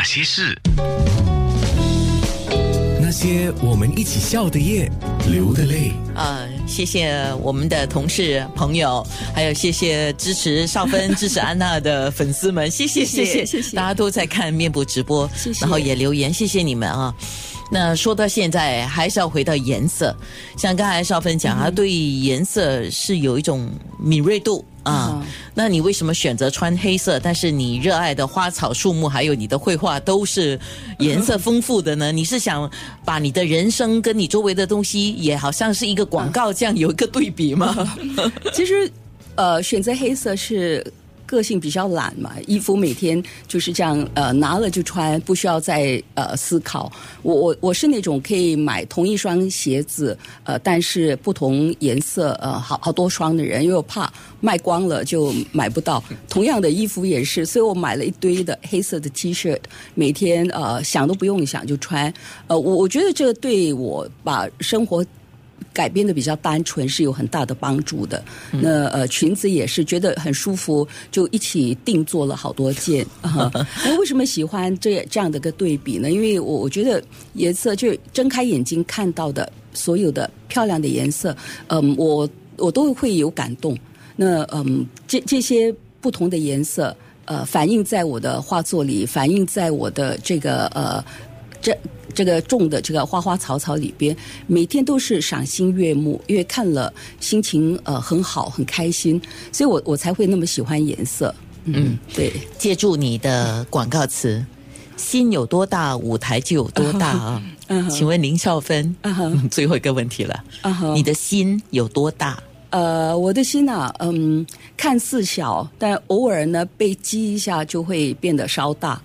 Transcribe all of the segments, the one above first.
那些事，那些我们一起笑的夜，流的泪。呃，谢谢我们的同事朋友，还有谢谢支持少芬、支持安娜的粉丝们，谢 谢谢谢。谢谢大家都在看面部直播，谢谢。然后也留言，谢谢你们啊。那说到现在，还是要回到颜色，像刚才少芬讲，他对颜色是有一种敏锐度啊。嗯那你为什么选择穿黑色？但是你热爱的花草树木，还有你的绘画，都是颜色丰富的呢？你是想把你的人生跟你周围的东西，也好像是一个广告这样有一个对比吗？其实，呃，选择黑色是个性比较懒嘛，衣服每天就是这样，呃，拿了就穿，不需要再呃思考。我我我是那种可以买同一双鞋子，呃，但是不同颜色，呃，好好多双的人，因为我怕卖光了就买不到。同样的衣服也是，所以我买了一堆的黑色的 T 恤，每天呃想都不用想就穿。呃，我我觉得这个对我把生活。改编的比较单纯是有很大的帮助的。那呃，裙子也是觉得很舒服，就一起定做了好多件。啊那为什么喜欢这这样的一个对比呢？因为我我觉得颜色就睁开眼睛看到的所有的漂亮的颜色，嗯，我我都会有感动。那嗯，这这些不同的颜色，呃，反映在我的画作里，反映在我的这个呃这这个种的这个花花草草里边，每天都是赏心悦目，因为看了心情呃很好，很开心，所以我我才会那么喜欢颜色。嗯，对，借助你的广告词，心有多大，舞台就有多大啊！请问林少芬，最后一个问题了，你的心有多大？呃，我的心啊，嗯，看似小，但偶尔呢被激一下就会变得稍大，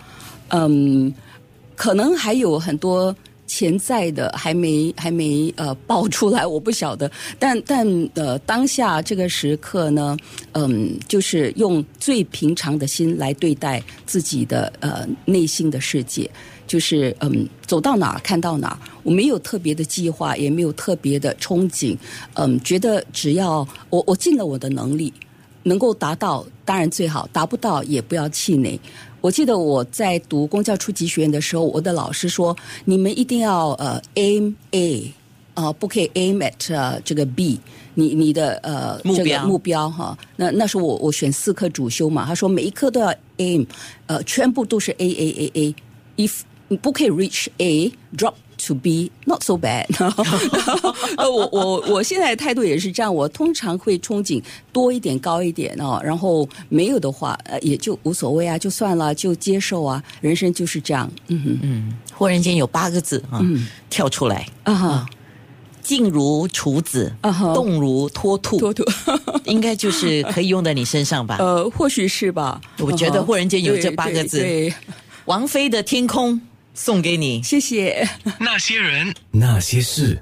嗯，可能还有很多潜在的还没还没呃爆出来，我不晓得。但但呃，当下这个时刻呢，嗯，就是用最平常的心来对待自己的呃内心的世界。就是嗯，走到哪儿看到哪儿，我没有特别的计划，也没有特别的憧憬，嗯，觉得只要我我尽了我的能力，能够达到当然最好，达不到也不要气馁。我记得我在读公教初级学院的时候，我的老师说，你们一定要呃 aim A，啊、不可以 aim at、呃、这个 B，你你的呃目标这个目标哈。那那时候我我选四科主修嘛，他说每一科都要 aim，呃，全部都是 A A A A，if 你不可以 reach A drop。To be not so bad，呃，我我我现在的态度也是这样，我通常会憧憬多一点、高一点哦，然后没有的话，呃，也就无所谓啊，就算了，就接受啊，人生就是这样，嗯哼，忽然间有八个字啊，跳出来：啊哈，静如处子，动如脱兔，脱兔，应该就是可以用在你身上吧？呃，或许是吧，我觉得忽然间有这八个字王菲的《天空》送给你。谢谢。那些人，那些事，